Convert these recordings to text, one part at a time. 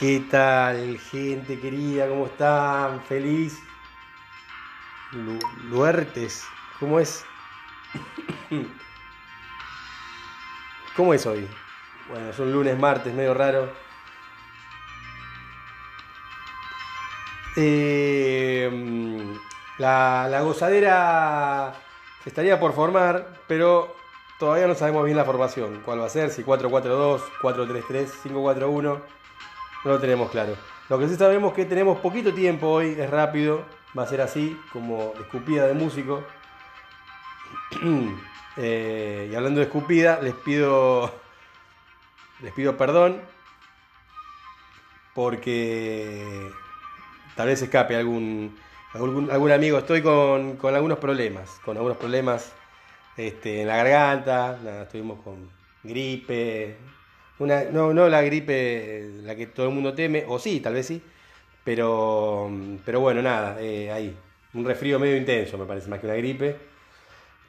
¿Qué tal, gente querida? ¿Cómo están? Feliz. Lu Luertes, ¿cómo es? ¿Cómo es hoy? Bueno, es un lunes, martes, medio raro. Eh, la, la gozadera se estaría por formar, pero todavía no sabemos bien la formación. ¿Cuál va a ser? Si 4-4-2, 4-3-3, 5-4-1. No lo tenemos claro. Lo que sí sabemos es que tenemos poquito tiempo hoy, es rápido, va a ser así, como escupida de músico. Eh, y hablando de escupida, les pido, les pido perdón porque tal vez escape algún, algún, algún amigo. Estoy con, con, algunos problemas, con algunos problemas este, en la garganta, estuvimos con gripe, una, no, no la gripe la que todo el mundo teme, o sí, tal vez sí, pero, pero bueno, nada, eh, ahí, un resfrío medio intenso me parece, más que una gripe,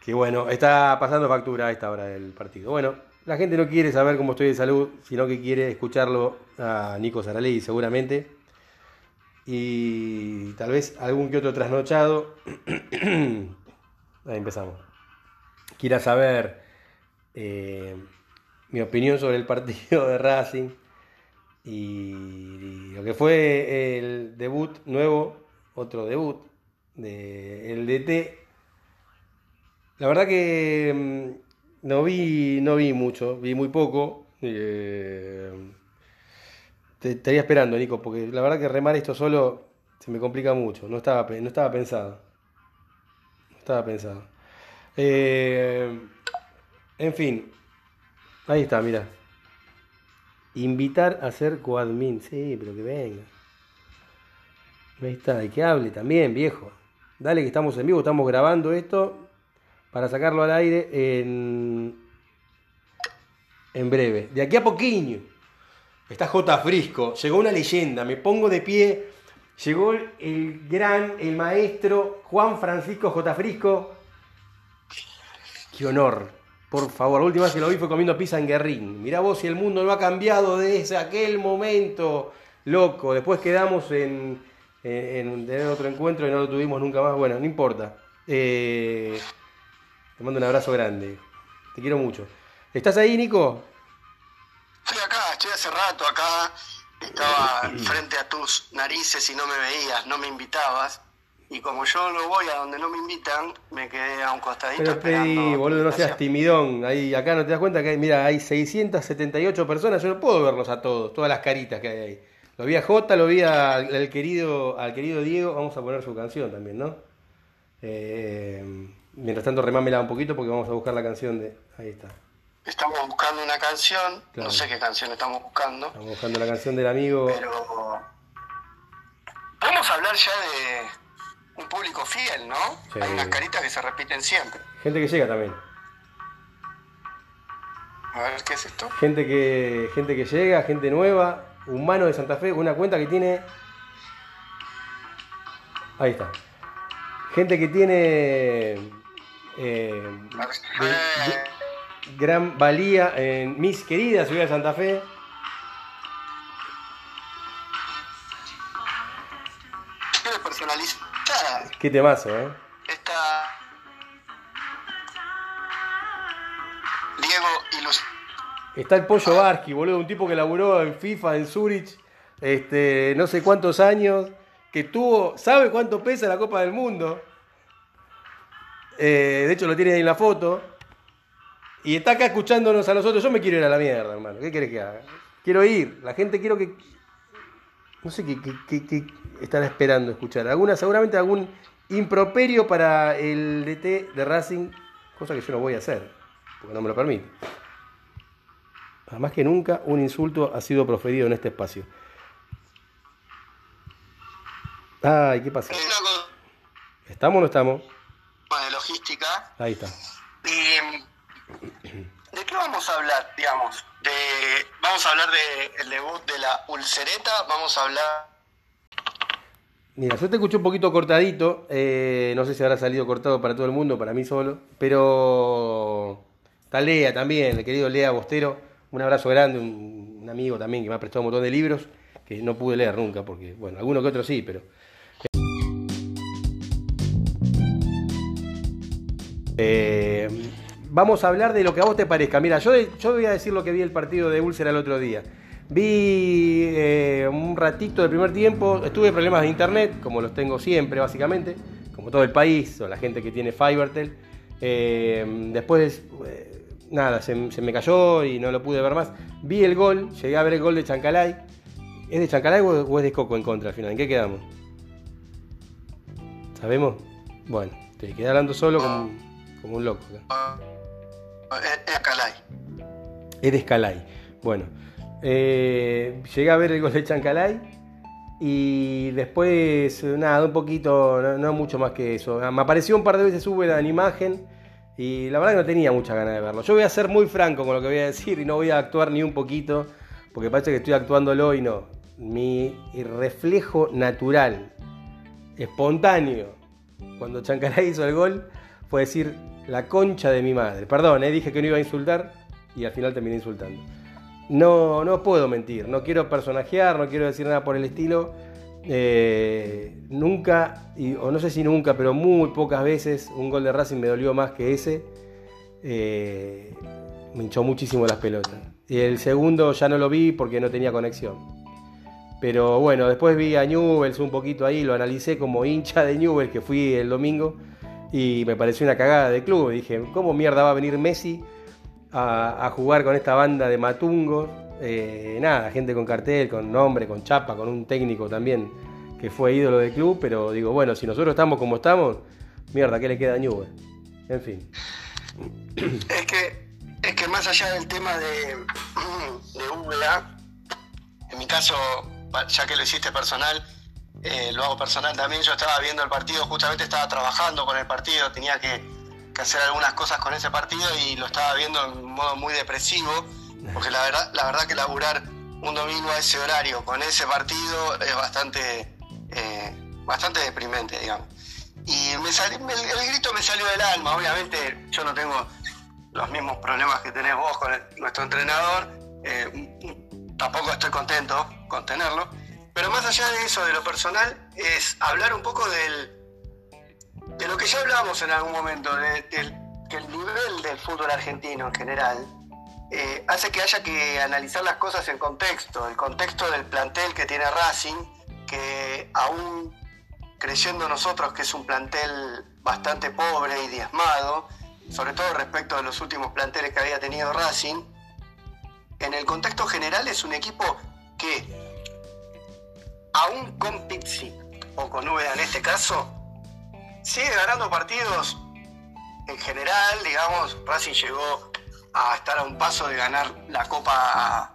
que bueno, está pasando factura a esta hora del partido. Bueno, la gente no quiere saber cómo estoy de salud, sino que quiere escucharlo a Nico Saraley seguramente, y tal vez algún que otro trasnochado. ahí empezamos. Quiera saber... Eh, mi opinión sobre el partido de Racing y lo que fue el debut nuevo, otro debut del DT. La verdad que mm, no vi, no vi mucho, vi muy poco. Eh, te estaría esperando, Nico, porque la verdad que remar esto solo se me complica mucho. No estaba, no estaba pensado. No estaba pensado. Eh, en fin, Ahí está, mira. Invitar a ser coadmin. Sí, pero que venga. Ahí está, y que hable también, viejo. Dale que estamos en vivo, estamos grabando esto para sacarlo al aire en, en breve. De aquí a poquillo. Está J. Frisco, llegó una leyenda, me pongo de pie. Llegó el gran, el maestro Juan Francisco J. Frisco. Qué honor, por favor, la última vez que lo vi fue comiendo pizza en Guerrín. Mirá vos si el mundo no ha cambiado desde aquel momento, loco. Después quedamos en, en, tener otro encuentro y no lo tuvimos nunca más. Bueno, no importa. Eh, te mando un abrazo grande. Te quiero mucho. ¿Estás ahí, Nico? Estoy acá, estoy hace rato acá. Estaba frente a tus narices y no me veías, no me invitabas. Y como yo no voy a donde no me invitan, me quedé a un costadito Pero pedí, boludo, no seas timidón. Ahí, acá no te das cuenta que hay, mira, hay 678 personas, yo no puedo verlos a todos, todas las caritas que hay ahí. Lo vi a Jota, lo vi al, querido, al querido Diego, vamos a poner su canción también, ¿no? Eh, mientras tanto remámela un poquito porque vamos a buscar la canción de... Ahí está. Estamos buscando una canción, no sé qué canción estamos buscando. Estamos buscando la canción del amigo... Pero... Vamos a hablar ya de un público fiel, ¿no? Hay unas caritas que se repiten siempre. Gente que llega también. A ver, ¿qué es esto? Gente que, gente que llega, gente nueva, humano de Santa Fe, una cuenta que tiene... Ahí está. Gente que tiene... Eh, gran valía en mis queridas ciudad de Santa Fe. Qué temazo, ¿eh? Está Diego y. Está el Pollo Barski, boludo, un tipo que laburó en FIFA, en Zurich, este, no sé cuántos años, que tuvo, ¿sabe cuánto pesa la Copa del Mundo? Eh, de hecho lo tiene ahí en la foto. Y está acá escuchándonos a nosotros. Yo me quiero ir a la mierda, hermano. ¿Qué querés que haga? Quiero ir. La gente quiero que... No sé qué, qué, qué están esperando escuchar. Alguna, seguramente algún improperio para el DT de Racing, cosa que yo no voy a hacer, porque no me lo permite. Además que nunca un insulto ha sido proferido en este espacio. Ay, ¿qué pasa? ¿Estamos o no estamos? De logística. Ahí está. ¿De qué vamos a hablar, digamos? De, vamos a hablar del debut de la Ulcereta, vamos a hablar Mira, yo te escuché un poquito cortadito, eh, no sé si habrá salido cortado para todo el mundo, para mí solo, pero está Lea también, el querido Lea Bostero, un abrazo grande, un, amigo también que me ha prestado un montón de libros, que no pude leer nunca, porque, bueno, alguno que otro sí, pero... Eh, vamos a hablar de lo que a vos te parezca. Mira, yo, yo voy a decir lo que vi el partido de Úlcera el otro día. Vi eh, un ratito del primer tiempo, estuve problemas de internet, como los tengo siempre, básicamente, como todo el país, o la gente que tiene Fivertel. Eh, después, nada, se, me cayó y no lo pude ver más. Vi el gol, llegué a ver el gol de Chancalay. ¿Es de Chancalay o es de Coco en contra al final? ¿En qué quedamos? ¿Sabemos? Bueno, te quedé hablando solo como, como un loco. Es de Escalay. Es de Escalay. Bueno, eh, llegué a ver el gol de Chancalay y después, nada, un poquito, no, mucho más que eso. Me apareció un par de veces, sube la imagen y la verdad que no tenía mucha ganas de verlo. Yo voy a ser muy franco con lo que voy a decir y no voy a actuar ni un poquito, porque parece que estoy actuándolo y no. Mi reflejo natural, espontáneo, cuando Chancalay hizo el gol, fue decir la concha de mi madre. Perdón, eh, dije que no iba a insultar y al final terminé insultando. No, no puedo mentir, no quiero personajear, no quiero decir nada por el estilo. Eh, nunca, o no sé si nunca, pero muy pocas veces un gol de Racing me dolió más que ese. Eh, me hinchó muchísimo las pelotas. Y el segundo ya no lo vi porque no tenía conexión. Pero bueno, después vi a Newells un poquito ahí, lo analicé como hincha de Newells que fui el domingo y me pareció una cagada de club. dije, ¿cómo mierda va a venir Messi a, jugar con esta banda de matungos? Eh, nada, gente con cartel, con nombre, con chapa, con un técnico también que fue ídolo del club, pero digo, bueno, si nosotros estamos como estamos, mierda, ¿qué le queda a Newell? En fin. Es que, es que más allá del tema de, de en mi caso, ya que lo hiciste personal, eh, lo hago personal también, yo estaba viendo el partido, justamente estaba trabajando con el partido, tenía que, que hacer algunas cosas con ese partido y lo estaba viendo en modo muy depresivo porque la verdad, la verdad que laburar un domingo a ese horario con ese partido es bastante, eh, bastante deprimente, digamos. Y el, grito me salió del alma, obviamente yo no tengo los mismos problemas que tenés vos con nuestro entrenador, eh, tampoco estoy contento con tenerlo, pero más allá de eso, de lo personal, es hablar un poco del, de lo que ya hablábamos en algún momento, de, que el nivel del fútbol argentino en general eh, hace que haya que analizar las cosas en contexto, el contexto del plantel que tiene Racing, que aún creyendo nosotros que es un plantel bastante pobre y diezmado, sobre todo respecto a los últimos planteles que había tenido Racing, en el contexto general es un equipo que, aún con Pizzi o con Úbeda en este caso, sigue ganando partidos en general, digamos, Racing llegó a estar a un paso de ganar la Copa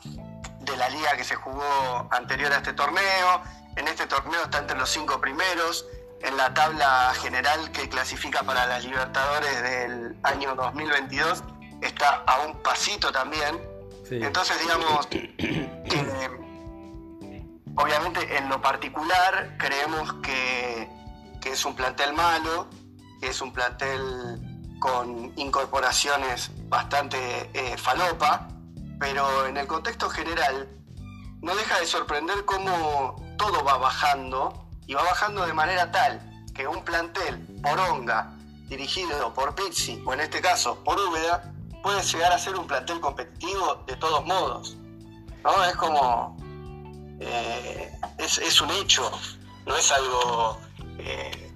de la Liga que se jugó anterior a este torneo. En este torneo está entre los cinco primeros. En la tabla general que clasifica para las Libertadores del año 2022 está a un pasito también. Entonces, digamos, obviamente en lo particular creemos que, que es un plantel malo, que es un plantel con incorporaciones bastante eh, falopa, pero en el contexto general no deja de sorprender cómo todo va bajando y va bajando de manera tal que un plantel poronga dirigido por Pizzi o en este caso por Úbeda puede llegar a ser un plantel competitivo de todos modos. ¿no? Es como... Eh, es, un hecho, no es algo... Eh,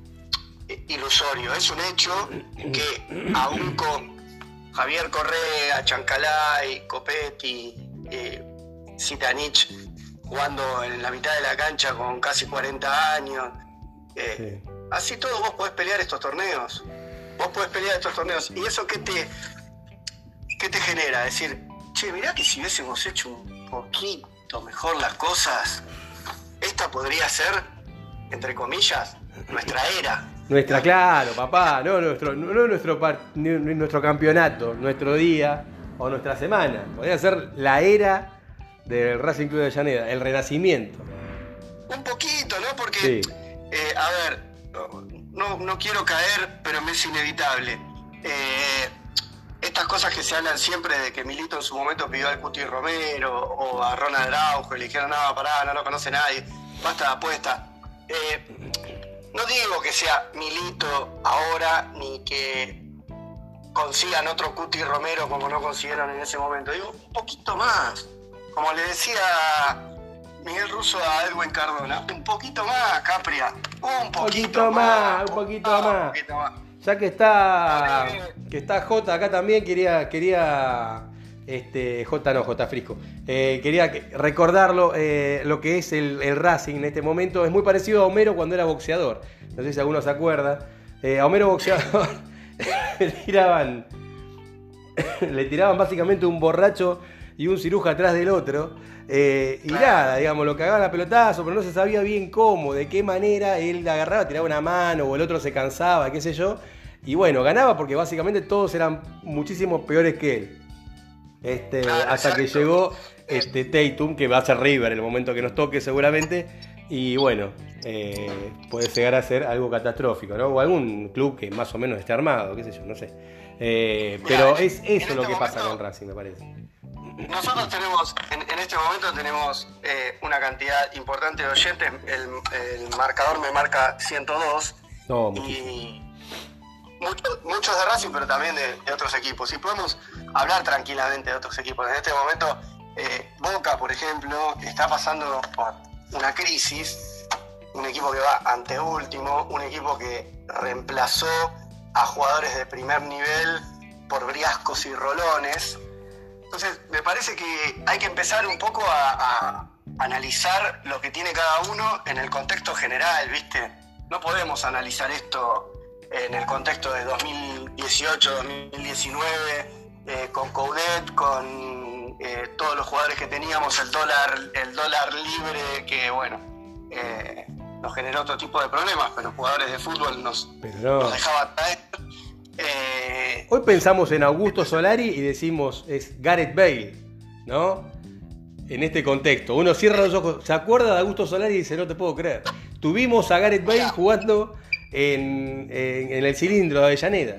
ilusorio, es un hecho que aún con Javier Correa, Chancalay, Copetti, eh, Zitanich jugando en la mitad de la cancha con casi 40 años, eh, así todo vos podés pelear estos torneos, vos podés pelear estos torneos, y eso qué te, qué te genera, decir, che, mirá que si hubiésemos hecho un poquito mejor las cosas, esta podría ser, entre comillas, nuestra era. Nuestra, claro, papá, no nuestro, no nuestro, nuestro campeonato, nuestro día o nuestra semana. Podría ser la era del Racing Club de Llaneda, el renacimiento. Un poquito, ¿no? Porque, eh, a ver, no, no, quiero caer, pero me es inevitable. Eh, estas cosas que se hablan siempre de que Milito en su momento pidió al Cuti Romero o a Ronald Araujo y le dijeron, no, pará, no lo conoce nadie, basta de apuesta. Eh, no digo que sea Milito ahora ni que consigan otro Cuti Romero como no consiguieron en ese momento. Digo, un poquito más. Como le decía Miguel Russo a Edwin Cardona, un poquito más, Capria. Un poquito, más, un poquito más. Ya que está, que está J acá también, quería, quería este, J no, J Frisco. Eh, quería recordarlo, eh, lo que es el, Racing en este momento. Es muy parecido a Homero cuando era boxeador. No sé si alguno se acuerda. Eh, a Homero boxeador le tiraban, le tiraban básicamente un borracho y un ciruja atrás del otro. y nada, digamos, lo cagaban a pelotazo, pero no se sabía bien cómo, de qué manera él agarraba, tiraba una mano o el otro se cansaba, qué sé yo. Y bueno, ganaba porque básicamente todos eran muchísimo peores que él. Este, hasta que llegó este Tatum, que va a ser River en el momento que nos toque seguramente. Y bueno, eh, puede llegar a ser algo catastrófico, ¿no? O algún club que más o menos esté armado, qué sé yo, no sé. Eh, pero es eso lo este que pasa con Racing, me parece. Nosotros tenemos, en, este momento tenemos eh, una cantidad importante de oyentes. El, marcador me marca 102. No, y muchos, de Racing, pero también de, otros equipos. Y podemos hablar tranquilamente de otros equipos. En este momento, eh, Boca, por ejemplo, está pasando por una crisis. Un equipo que va ante último, un equipo que reemplazó a jugadores de primer nivel por briascos y rolones. Entonces, me parece que hay que empezar un poco a analizar lo que tiene cada uno en el contexto general, ¿viste? No podemos analizar esto en el contexto de 2018-2019, eh, con Coudet, con eh, todos los jugadores que teníamos, el dólar, el dólar libre, que bueno, eh, nos generó otro tipo de problemas, pero jugadores de fútbol nos, nos dejaba traer. Hoy pensamos en Augusto Solari y decimos es Gareth Bale, ¿no? En este contexto. Uno cierra los ojos, se acuerda de Augusto Solari y dice, no te puedo creer. Tuvimos a Gareth Bale jugando en, el cilindro de Avellaneda.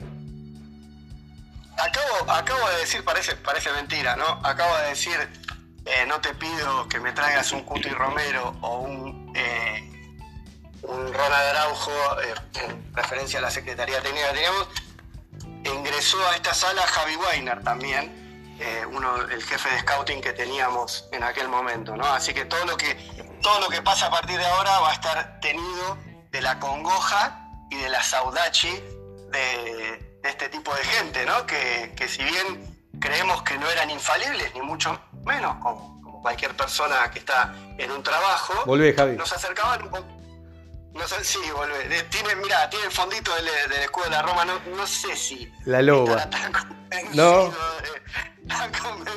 Acabo, de decir, parece, parece mentira, ¿no? Acabo de decir, eh, no te pido que me traigas un Cuti Romero o un, eh, un Ronald Araujo, eh, en referencia a la Secretaría Técnica que teníamos. Ingresó a esta sala Javi Weiner también, uno, el jefe de scouting que teníamos en aquel momento, ¿no? Así que todo lo que, todo lo que pasa a partir de ahora va a estar tenido de la congoja y de la saudachi de, este tipo de gente, ¿no? Que, si bien creemos que no eran infalibles, ni mucho menos, como, cualquier persona que está en un trabajo, nos acercaban un poco. No sé, sí, volvé. Tiene, mira, tiene el fondito del, escudo de la Roma, no, sé si. La loba. no.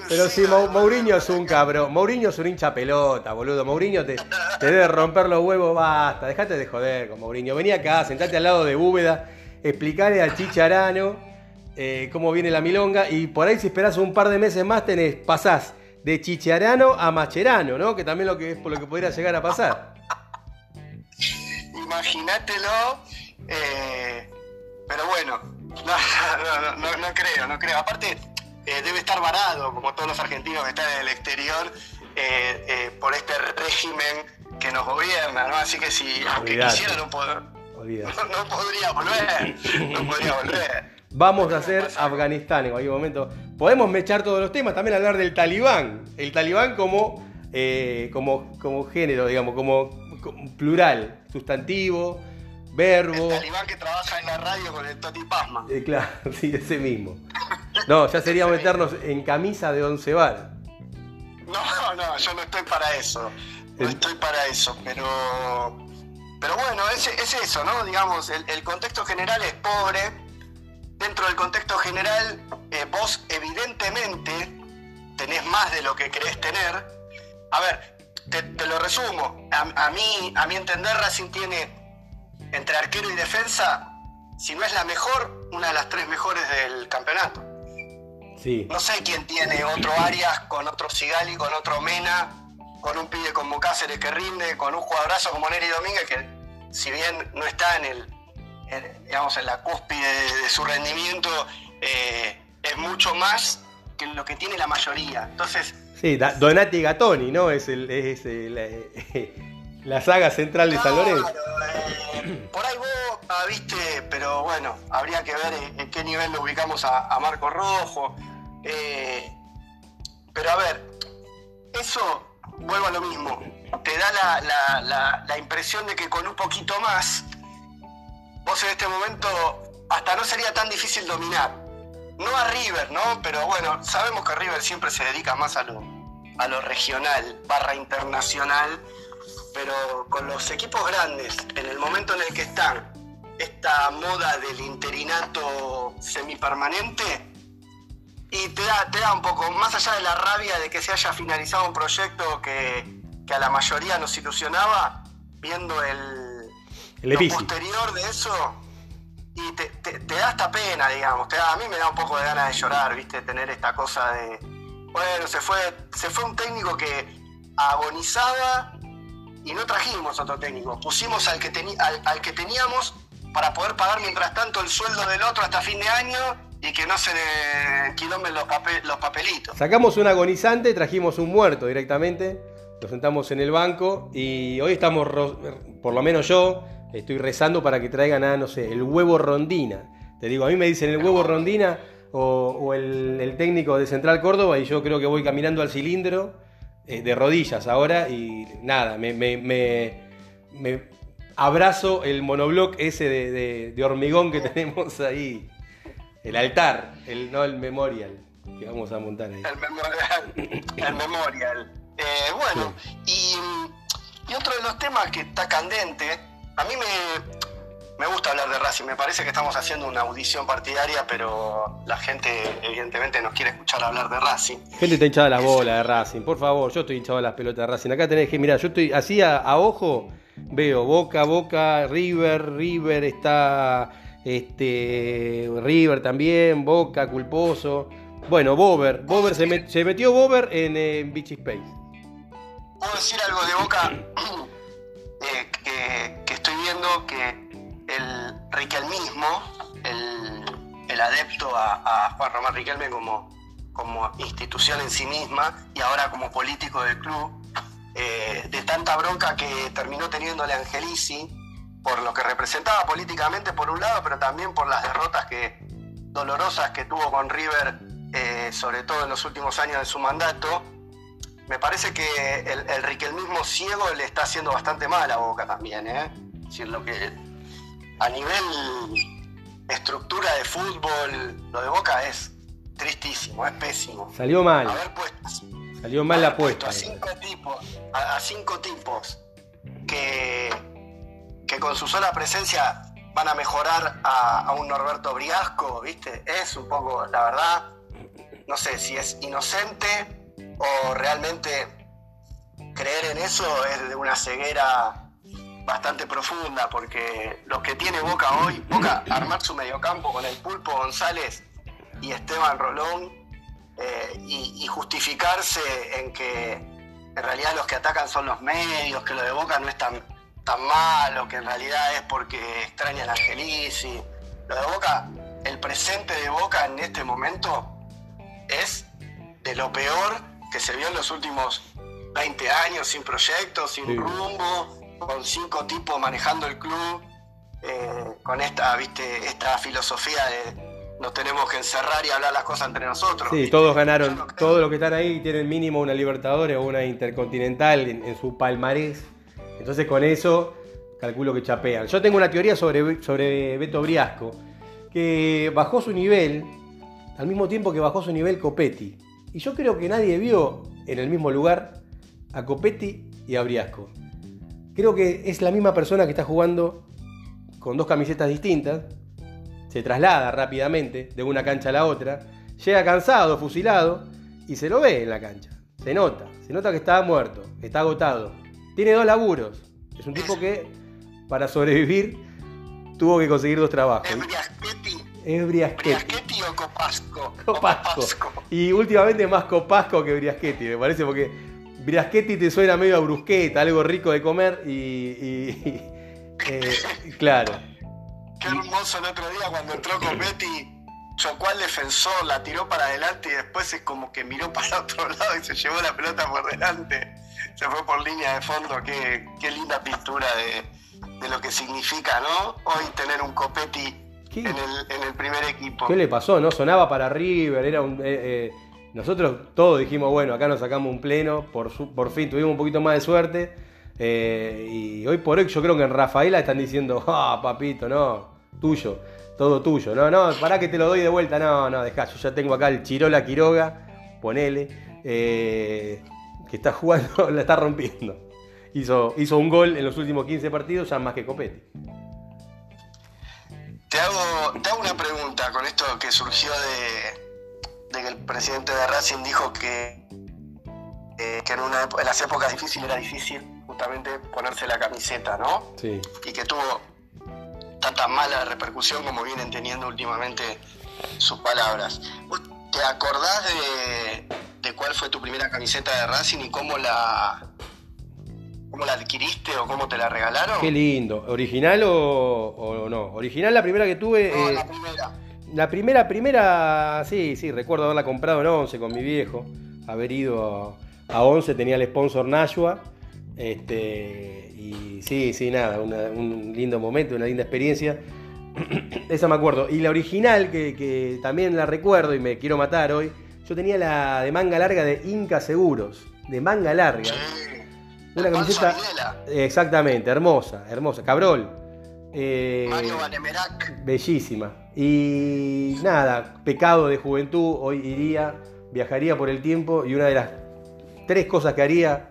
Pero sí, Mourinho es un cabrón. Mourinho es un hincha pelota, boludo. Mourinho te, debe romper los huevos, basta. Dejate de joder con Mourinho. Vení acá, sentate al lado de Búveda, explicale al Chicharano eh, cómo viene la milonga. Y por ahí, si esperás un par de meses más, tenés, pasás de Chicharano a Macherano, ¿no? Que también lo que es por lo que podría llegar a pasar. Imagínatelo. Eh, pero bueno, no, no creo, no creo. Aparte eh, debe estar varado, como todos los argentinos que están en el exterior, eh, eh, por este régimen que nos gobierna, ¿no? Así que si, aunque quisiera, no, no, podría volver, no podría volver. Vamos a hacer Afganistán en cualquier momento. Podemos mechar todos los temas, también hablar del talibán. El talibán como, como, como género, digamos, como, plural, sustantivo, verbo. El talibán que trabaja en la radio con el Toti Pasma. claro, sí, ese mismo. No, ya sería meternos en camisa de once varas. No, no, yo no estoy para eso. No estoy para eso, pero. Pero bueno, es, es eso, ¿no? Digamos, el, contexto general es pobre. Dentro del contexto general, eh, vos evidentemente tenés más de lo que crees tener. A ver, te, lo resumo. A, a, mí, a mi entender, Racing tiene entre arquero y defensa, si no es la mejor, una de las tres mejores del campeonato. No sé quién tiene otro Arias con otro Sigali, con otro Mena, con un pibe como Cáceres que rinde, con un jugadorazo como Neri Domínguez que si bien no está en el digamos en la cúspide de, su rendimiento, eh, es mucho más que lo que tiene la mayoría. Entonces. Sí, Donati Gatoni, ¿no? Es, el, es la saga central de San Lorenzo. Eh, por ahí vos, viste, pero bueno, habría que ver en, qué nivel lo ubicamos a, Marco Rojo. Eh, pero a ver, eso, vuelvo a lo mismo, te da la, impresión de que con un poquito más, vos en este momento hasta no sería tan difícil dominar. No a River, ¿no? Pero bueno, sabemos que River siempre se dedica más a lo, a lo regional, barra internacional, pero con los equipos grandes, en el momento en el que están, esta moda del interinato semipermanente, y te da, te da un poco, más allá de la rabia de que se haya finalizado un proyecto que, a la mayoría nos ilusionaba, viendo el, el posterior de eso, y te, da esta pena, digamos, te da, a mí me da un poco de ganas de llorar, viste, tener esta cosa de, bueno, se fue, se fue un técnico que agonizaba y no trajimos otro técnico, pusimos al que, al, al que teníamos para poder pagar mientras tanto el sueldo del otro hasta fin de año y que no se le quilomben los, los papelitos. Sacamos un agonizante, trajimos un muerto directamente, lo sentamos en el banco y hoy estamos, por lo menos yo, estoy rezando para que traigan a, no sé, el huevo rondina. Te digo, a mí me dicen el huevo rondina o, el, técnico de Central Córdoba y yo creo que voy caminando al cilindro eh, de rodillas ahora y nada, me, me, abrazo el monobloc ese de hormigón que tenemos ahí el altar, el, no el memorial que vamos a montar ahí. El memorial. el memorial. Eh, bueno, y, otro de los temas que está candente, a mí me, me gusta hablar de Racing, me parece que estamos haciendo una audición partidaria, pero la gente evidentemente nos quiere escuchar hablar de Racing. Gente está hinchada las bolas de Racing, por favor, yo estoy hinchado las pelotas de Racing. Acá tenés que, mirar, yo estoy así a ojo, veo Boca, Boca, River, River está este, River también, Boca, Culposo. Bueno, Bober, Bober se, metió Bober en, en, Beach Space. Puedo decir algo de Boca eh, que, estoy viendo que el Riquelmismo, el, el adepto a, Juan Román Riquelme como, como institución en sí misma y ahora como político del club, eh, de tanta bronca que terminó teniéndole Angelici, por lo que representaba políticamente por un lado, pero también por las derrotas que, dolorosas que tuvo con River, eh, sobre todo en los últimos años de su mandato. Me parece que el, el riquelmismo ciego le está haciendo bastante mal a Boca también, ¿eh? decir, lo que a nivel estructura de fútbol, lo de Boca es tristísimo, es pésimo. Salió mal. A ver, pues, Salió mal la apuesta. A cinco tipos, a cinco tipos que que con su sola presencia van a mejorar a, un Norberto Briasco, ¿viste? Es un poco, la verdad, no sé si es inocente o realmente creer en eso es de una ceguera bastante profunda, porque lo que tiene Boca hoy, Boca armar su mediocampo con el Pulpo González y Esteban Rolón eh, y, y justificarse en que en realidad los que atacan son los medios, que lo de Boca no es tan tan malo, que en realidad es porque extrañan a Angelici. Lo de Boca, el presente de Boca en este momento es de lo peor que se vio en los últimos 20 años, sin proyectos, sin rumbo, con cinco tipos manejando el club, eh, con esta, viste, esta filosofía de no tenemos que encerrar y hablar las cosas entre nosotros. Sí, todos ganaron, todos los que están ahí tienen mínimo una Libertadores o una Intercontinental en su palmarés entonces con eso calculo que chapean. Yo tengo una teoría sobre, sobre Beto Briasco, que bajó su nivel al mismo tiempo que bajó su nivel Copetti. Y yo creo que nadie vio en el mismo lugar a Copetti y a Briasco. Creo que es la misma persona que está jugando con dos camisetas distintas, se traslada rápidamente de una cancha a la otra, llega cansado, fusilado, y se lo ve en la cancha. Se nota, se nota que está muerto, está agotado. Tiene dos laburos. Es un tipo que, para sobrevivir, tuvo que conseguir dos trabajos. ¿Es Briasquetti? Es Briasquetti. o Copasco? Copasco. Y últimamente más Copasco que Briasquetti, me parece, porque Briasquetti te suena medio a brusqueta, algo rico de comer y. eh, claro. Qué hermoso el otro día cuando entró Copetti chocó al defensor, la tiró para adelante y después es como que miró para otro lado y se llevó la pelota por delante. Se fue por línea de fondo. Qué, qué linda pintura de, de lo que significa, ¿no? Hoy tener un Copetti en el, en el, primer equipo. ¿Qué le pasó? ¿No? Sonaba para River, era un. Eh, eh, nosotros todos dijimos, bueno, acá nos sacamos un pleno, por, por fin tuvimos un poquito más de suerte. Eh, y hoy por hoy yo creo que en Rafaela están diciendo, ah, papito, no, tuyo, todo tuyo. No, no, para que te lo doy de vuelta, no, no, dejá, yo ya tengo acá el Chirola Quiroga, ponele, que está jugando, la está rompiendo. Hizo, hizo un gol en los últimos 15 partidos, ya más que Copetti. Te hago, te hago una pregunta con esto que surgió de, que el presidente de Racing dijo que, eh, que en, una, en las épocas difíciles era difícil justamente ponerse la camiseta, ¿no? Sí. Y que tuvo tanta mala repercusión como vienen teniendo últimamente sus palabras. ¿Te acordás de, de cuál fue tu primera camiseta de Racing y cómo la, ¿Cómo la adquiriste o cómo te la regalaron? Qué lindo. ¿Original o, no? Original la primera que tuve. No, eh, la primera. La primera, primera, sí, sí, recuerdo haberla comprado en Once con mi viejo. Haber ido a, Once, tenía el sponsor Nashua. Este, y sí, sí, nada, un lindo momento, una linda experiencia. Esa me acuerdo. Y la original, que, que, también la recuerdo y me quiero matar hoy, yo tenía la de manga larga de Inca Seguros. De manga larga. Sí. Una camiseta. Exactamente, hermosa, hermosa. Cabrol. Eh, Mario Vanemerac. Bellísima. Y nada, pecado de juventud, hoy iría, viajaría por el tiempo y una de las tres cosas que haría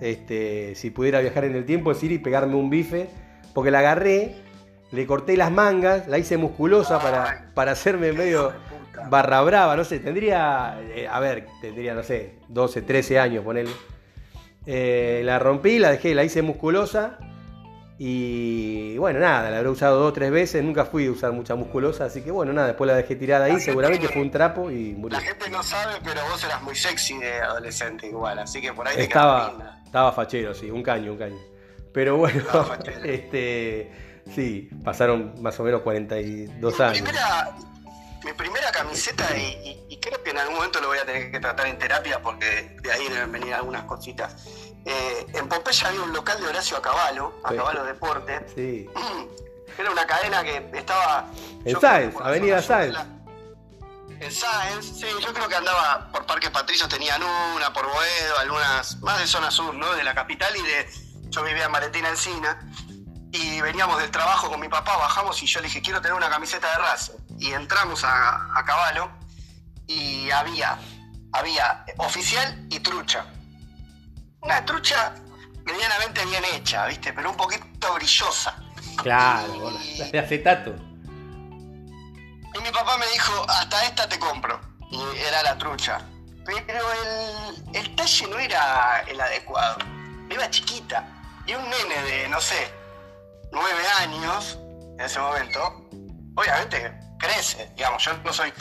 este, si pudiera viajar en el tiempo es ir y pegarme un bife, porque la agarré, le corté las mangas, la hice musculosa para, para hacerme medio barra brava, no sé, tendría, eh, a ver, tendría, no sé, 12, 13 años, ponerle. Eh, la rompí, la dejé, la hice musculosa. Y bueno, nada, la habré usado dos o tres veces. Nunca fui a usar mucha musculosa, así que bueno, nada, después la dejé tirada ahí. seguramente fue un trapo y murió. La gente no sabe, pero vos eras muy sexy de adolescente igual, así que por ahí te estaba, estaba fachero, sí, un caño, un caño. Pero bueno, este, sí, pasaron más o menos 42 años mi primera camiseta, y, creo que en algún momento lo voy a tener que tratar en terapia porque de ahí deben venir algunas cositas. Eh, en Pompeya había un local de Horacio Acabalo, Acabalo Deporte. Sí. Era una cadena que estaba. En Sáenz, Avenida Sáenz. En Sáenz, sí, yo creo que andaba por Parque Patricios, tenían una, por Boedo, algunas, más de zona sur, ¿no? De la capital y de. Yo vivía en Valentina Encina y veníamos del trabajo con mi papá, bajamos y yo le dije, quiero tener una camiseta de Racing. Y entramos a, a Caballo y había, había oficial y trucha. Una trucha medianamente bien hecha, ¿viste? Pero un poquito brillosa. Claro, de acetato. Y mi papá me dijo, hasta esta te compro. Y era la trucha. Pero el, el talle no era el adecuado. Era chiquita. Y un nene de, no sé, nueve años en ese momento, obviamente crece. Digamos, yo no soy,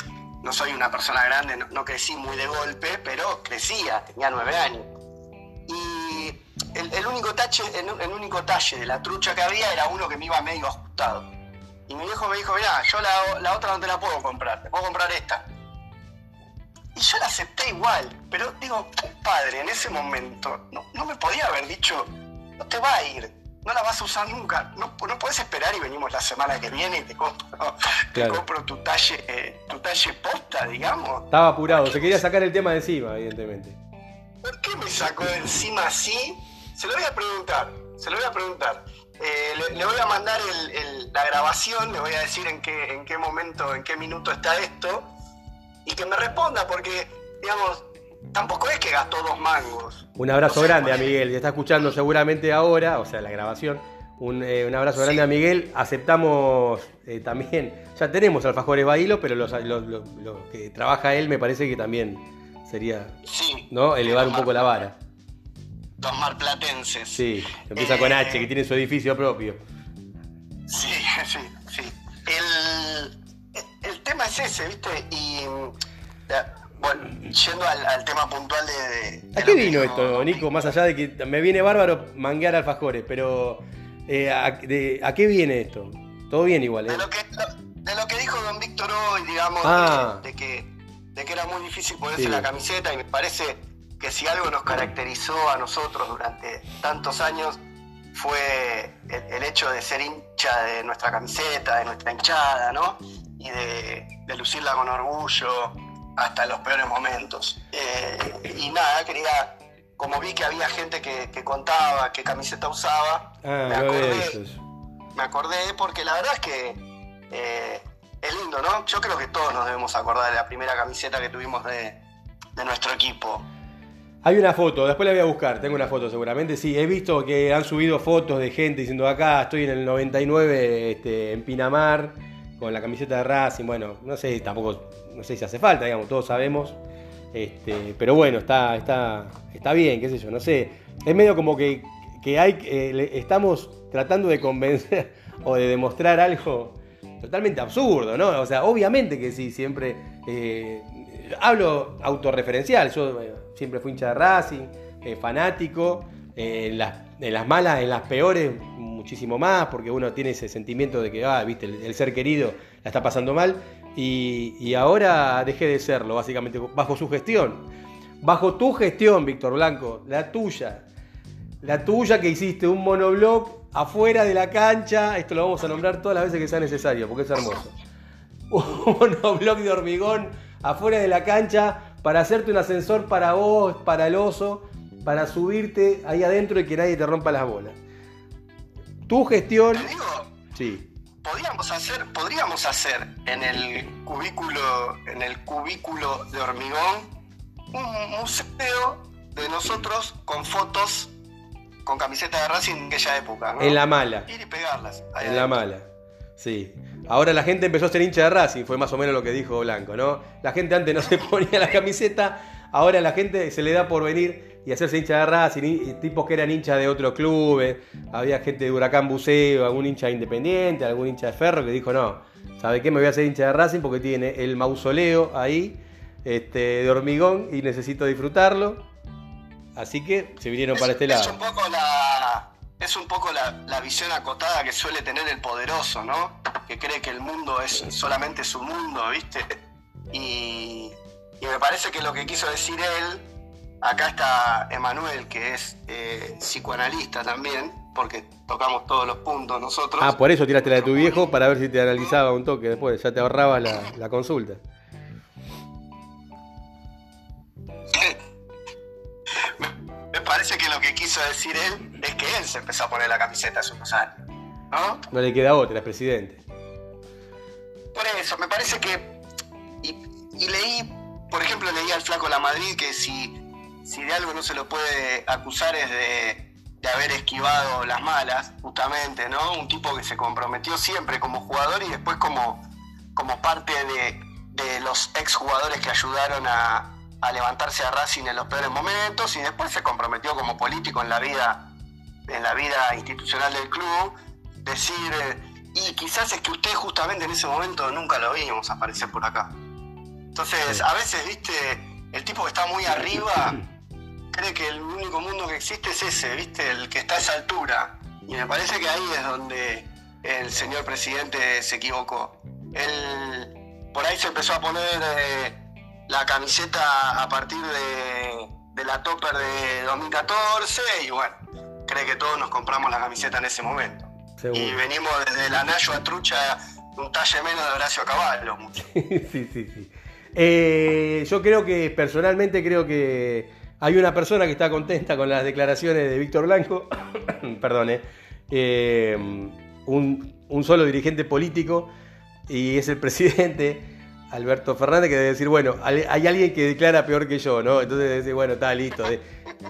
no soy una persona grande, no, crecí muy de golpe, pero crecía, tenía nueve años. Y el, único tache, el, único talle de la trucha que había era uno que me iba medio ajustado. Y mi viejo me dijo, mira, yo la, la otra no te la puedo comprar, te puedo comprar esta. Y yo la acepté igual, pero digo, padre, en ese momento no, no me podía haber dicho, no te va a ir, no la vas a usar nunca. No, no puedes esperar y venimos la semana que viene y te compro, te compro tu talle, eh, tu talle posta, digamos. Estaba apurado, se quería sacar el tema de encima, evidentemente. ¿Por qué me sacó de encima así? Se lo voy a preguntar, se lo voy a preguntar. Eh, le, voy a mandar la grabación, le voy a decir en qué, en qué momento, en qué minuto está esto, y que me responda, porque, digamos, tampoco es que gastó dos mangos. Un abrazo grande a Miguel, que está escuchando seguramente ahora, o sea, la grabación. Un, eh, abrazo grande a Miguel. Aceptamos eh, también, ya tenemos alfajores Bailo, pero los, que trabaja él me parece que también sería ¿no? elevar un poco la vara. Los marplatenses. Sí, empieza con H, que tiene su edificio propio. Sí, sí, sí. El, el tema es ese, ¿viste? Y bueno, yendo al, tema puntual de... ¿A qué vino esto, Nico? Más allá de que me viene bárbaro manguear alfajores, pero eh, a, qué viene esto? Todo bien igual, ¿eh? De lo que, de lo que dijo don Víctor filtró, y digamos, Ah. de, de que, de que era muy difícil ponerse Sí. la camiseta y me parece que si algo nos caracterizó a nosotros durante tantos años fue el, el hecho de ser hincha de nuestra camiseta, de nuestra hinchada, ¿no? Y de, de lucirla con orgullo hasta los peores momentos. Eh, y nada, quería, como vi que había gente que, que contaba qué camiseta usaba, Ah, me acordé me acordé porque la verdad es que eh, es lindo, ¿no? Yo creo que todos nos debemos acordar de la primera camiseta que tuvimos de, de nuestro equipo. Hay una foto, después la voy a buscar, tengo una foto seguramente. Sí, he visto que han subido fotos de gente diciendo acá estoy en el 99 este, en Pinamar con la camiseta de Racing. Bueno, no sé, tampoco, no sé si hace falta, digamos, todos sabemos. Este, pero bueno, está, está, está bien, qué sé yo, no sé. Es medio como que, que hay, eh, estamos tratando de convencer o de demostrar algo totalmente absurdo, ¿no? O sea, obviamente que sí, siempre eh, hablo autorreferencial. Yo siempre fui hincha de Racing, eh, fanático. en, las, en las malas, en las peores, muchísimo más, porque uno tiene ese sentimiento de que, ah, viste, el, el ser querido la está pasando mal. Y, y ahora dejé de serlo, básicamente, bajo su gestión. Bajo tu gestión, Víctor Blanco, la tuya. La tuya que hiciste un monoblog afuera de la cancha. Esto lo vamos a nombrar todas las veces que sea necesario, porque es hermoso. Un monoblog de hormigón afuera de la cancha para hacerte un ascensor para vos, para el oso, para subirte ahí adentro y que nadie te rompa las bolas. Tu gestión. Te digo, Sí. podríamos hacer, podríamos hacer en el cubículo, en el cubículo de hormigón, un museo de nosotros con fotos con camiseta de Racing de aquella época, ¿no? En la mala. Ir y pegarlas. En la mala. Sí. Ahora la gente empezó a ser hincha de Racing, fue más o menos lo que dijo Blanco, ¿no? La gente antes no se ponía la camiseta, ahora la gente se le da por venir y hacerse hincha de Racing, tipos que eran hinchas de otros clubes, había gente de Huracán Buceo, algún hincha independiente, algún hincha de Ferro que dijo, no, ¿sabe qué? Me voy a hacer hincha de Racing porque tiene el mausoleo ahí, este, de hormigón, y necesito disfrutarlo. Así que se vinieron para Es- este Es lado. un poco la, es un poco la, la visión acotada que suele tener el poderoso, ¿no? Que cree que el mundo es solamente su mundo, ¿viste? Y, y me parece que lo que quiso decir él, acá está Emanuel, que es eh, psicoanalista también, porque tocamos todos los puntos nosotros. Ah, por eso tiraste la de tu viejo para ver si te analizaba un toque después, ya te ahorrabas la, la consulta. Me parece que lo que quiso decir él es que él se empezó a poner la camiseta hace unos años, ¿no? No le queda otra, es presidente. Por eso, me parece que. Y, y leí, por ejemplo, leí al Flaco La Madrid que si, si de algo no se lo puede acusar es de, de haber esquivado las malas, justamente, ¿no? Un tipo que se comprometió siempre como jugador y después como, como parte de, de los exjugadores que ayudaron a, a levantarse a Racing en los peores momentos y después se comprometió como político en la vida, en la vida institucional del club, decir, eh, y quizás es que usted justamente en ese momento nunca lo vimos aparecer por acá. Entonces, a veces, viste, el tipo que está muy arriba cree que el único mundo que existe es ese, viste, el que está a esa altura. Y me parece que ahí es donde el señor presidente se equivocó. Él por ahí se empezó a poner eh, la camiseta a partir de, de la topper de 2014 y bueno, cree que todos nos compramos la camiseta en ese momento. Seguro. Y venimos desde la Nayo a Trucha un talle menos de Horacio Caballo. sí, sí, sí. Eh, yo creo que, personalmente, creo que hay una persona que está contenta con las declaraciones de Víctor Blanco. Perdón, eh. Eh, un, solo dirigente político y es el presidente. Alberto Fernández que debe decir, bueno, hay alguien que declara peor que yo, ¿no? Entonces debe decir, bueno, está listo. de-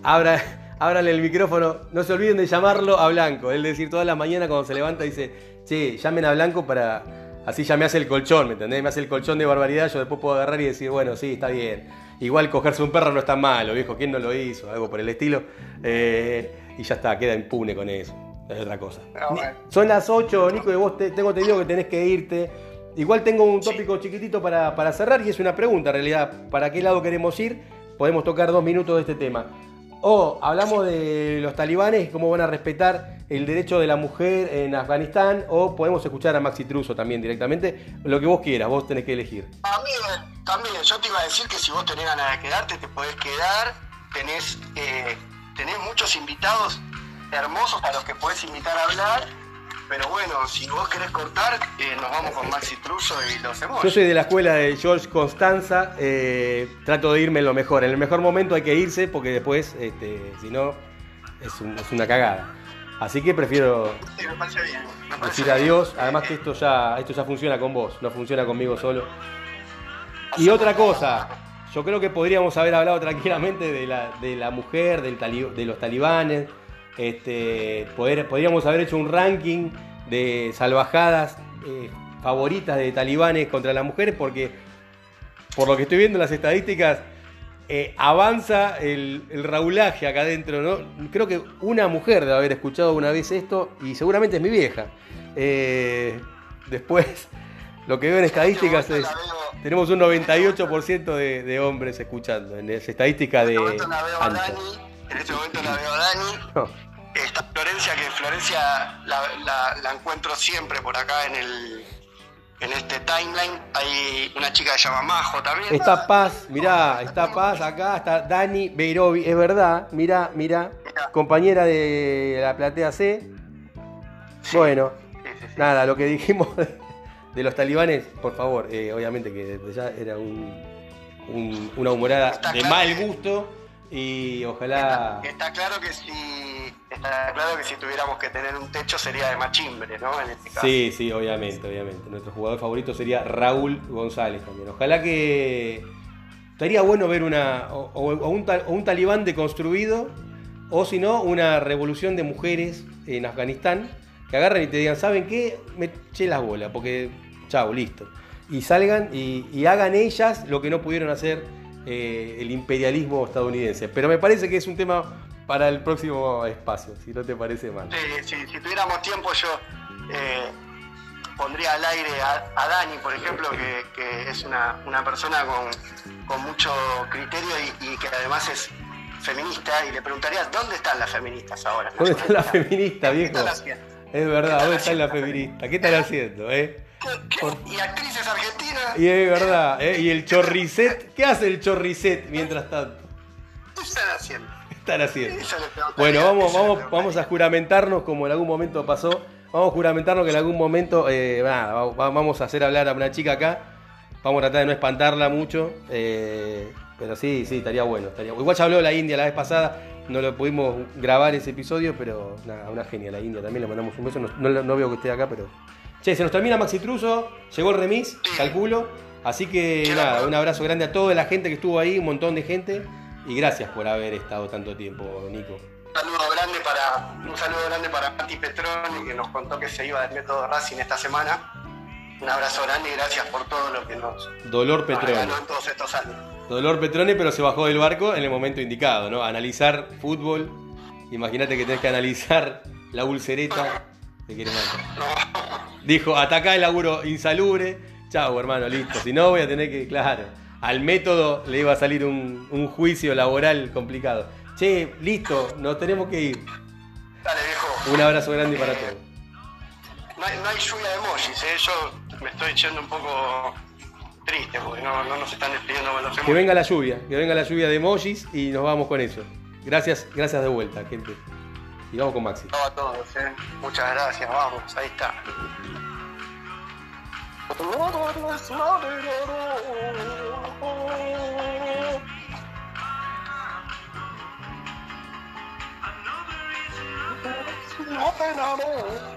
abra, ábranle el micrófono, no se olviden de llamarlo a Blanco. Él decir toda la mañana cuando se levanta dice, che, llamen a Blanco para, así ya me hace el colchón, ¿me entendés? Me hace el colchón de barbaridad, yo después puedo agarrar y decir, bueno, sí, está bien. Igual cogerse un perro no está malo, viejo, ¿quién no lo hizo? Algo por el estilo. Eh, y ya está, queda impune con eso. Es otra cosa. Ah, bueno. Son las 8, Nico, y vos te- tengo entendido que tenés que irte. Igual tengo un tópico chiquitito para, para cerrar y es una pregunta en realidad. ¿Para qué lado queremos ir? Podemos tocar dos minutos de este tema. O hablamos de los talibanes, cómo van a respetar el derecho de la mujer en Afganistán o podemos escuchar a Maxi Truso también directamente. Lo que vos quieras, vos tenés que elegir. También, también, yo te iba a decir que si vos tenés ganas de quedarte, te podés quedar. Tenés, eh, tenés muchos invitados hermosos para los que podés invitar a hablar. Pero bueno, si vos querés cortar, eh, nos vamos con Maxi Truso y lo hacemos. Yo soy de la escuela de George Constanza, eh, trato de irme en lo mejor. En el mejor momento hay que irse porque después, este, si no, es, un- es una cagada. Así que prefiero Sí, me parece bien. me parece decir bien. adiós. Además que esto ya, esto ya funciona con vos, no funciona conmigo solo. Y otra cosa, yo creo que podríamos haber hablado tranquilamente de la, de la mujer, del tali- de los talibanes. Este, poder, podríamos haber hecho un ranking de salvajadas eh, favoritas de talibanes contra las mujeres, porque por lo que estoy viendo en las estadísticas, eh, avanza el, el raulaje acá adentro, ¿no? Creo que una mujer debe haber escuchado una vez esto y seguramente es mi vieja. Eh, después, lo que veo en estadísticas es... este veo- Tenemos un 98% de, de hombres escuchando, en esa estadística En de este En este momento la veo a Dani. No, Está Florencia, que Florencia la, la- la encuentro siempre por acá en el en este timeline. Hay una chica que se llama Majo también. Está Paz, mirá, está Paz acá, está Dani Beirovi, es verdad, mirá, mirá, compañera de la platea C. Bueno, Sí, sí, sí. nada, lo que dijimos de, los talibanes, por favor, eh, obviamente que ya era un, un- una humorada Está de claro mal gusto y ojalá... Está claro que si está claro que si tuviéramos que tener un techo sería de machimbre, ¿no? En este caso. Sí, sí, obviamente, obviamente. Nuestro jugador favorito sería Raúl González también. Ojalá que estaría bueno ver una o, o- un, o un talibán deconstruido o si no una revolución de mujeres en Afganistán que agarren y te digan, ¿saben qué? Me eché las bolas porque chao, listo. Y salgan y, y hagan ellas lo que no pudieron hacer eh, el imperialismo estadounidense. Pero me parece que es un tema para el próximo espacio, si no te parece mal. Sí, sí, si tuviéramos tiempo yo eh, pondría al aire a, a Dani, por ejemplo, que, que es una, una persona con, con mucho criterio y, y que además es feminista y le preguntaría dónde están las feministas ahora. ¿Dónde está la feminista, ¿Qué viejo? están? Es verdad, ¿Qué ¿dónde están está la haciendo? feminista? ¿Qué están haciendo, eh? ¿Y actrices argentinas? Y es verdad, ¿eh? ¿Y el chorricet? ¿Qué hace el chorricet mientras tanto? ¿Qué están haciendo? ¿Qué están haciendo? Bueno, vamos, vamos, vamos a juramentarnos, como en algún momento pasó, vamos a juramentarnos que en algún momento, eh, nada, va- va- vamos a hacer hablar a una chica acá, vamos a tratar de no espantarla mucho, eh, pero sí, sí, estaría bueno, estaría Igual ya habló la India la vez pasada, no lo pudimos grabar ese episodio, pero nada, una genia la India, también le mandamos un beso, no, no- no veo que esté acá, pero... Che, se nos termina Maxi Truso, llegó el remis, calculo, así que nada, un abrazo grande a toda la gente que estuvo ahí, un montón de gente, y gracias por haber estado tanto tiempo, Nico. Un saludo grande para un saludo grande para Mati Petroni que nos contó que se iba del método Racing esta semana. Un abrazo grande y gracias por todo lo que nos, Dolor Petrone. en todos estos años. Dolor Petrone, pero se bajó del barco en el momento indicado, ¿no? Analizar fútbol. Imagínate que tenés que analizar la ulcereta de Queremanta. Dijo, atacá el laburo insalubre. Chau, hermano, listo. Si no, voy a tener que, claro, al método le iba a salir un, un juicio laboral complicado. Che, listo, nos tenemos que ir. Dale viejo, Un abrazo grande para todos. no hay, no hay lluvia de emojis, ¿eh? yo me estoy echando un poco triste porque no, no nos están despidiendo con los Que venga la lluvia, que venga la lluvia de emojis y nos vamos con eso. Gracias, gracias de vuelta, gente. Y vamos con Maxi. No, a todos, ¿eh? muchas gracias, vamos, ahí está. Todo es madera. No te enamoro.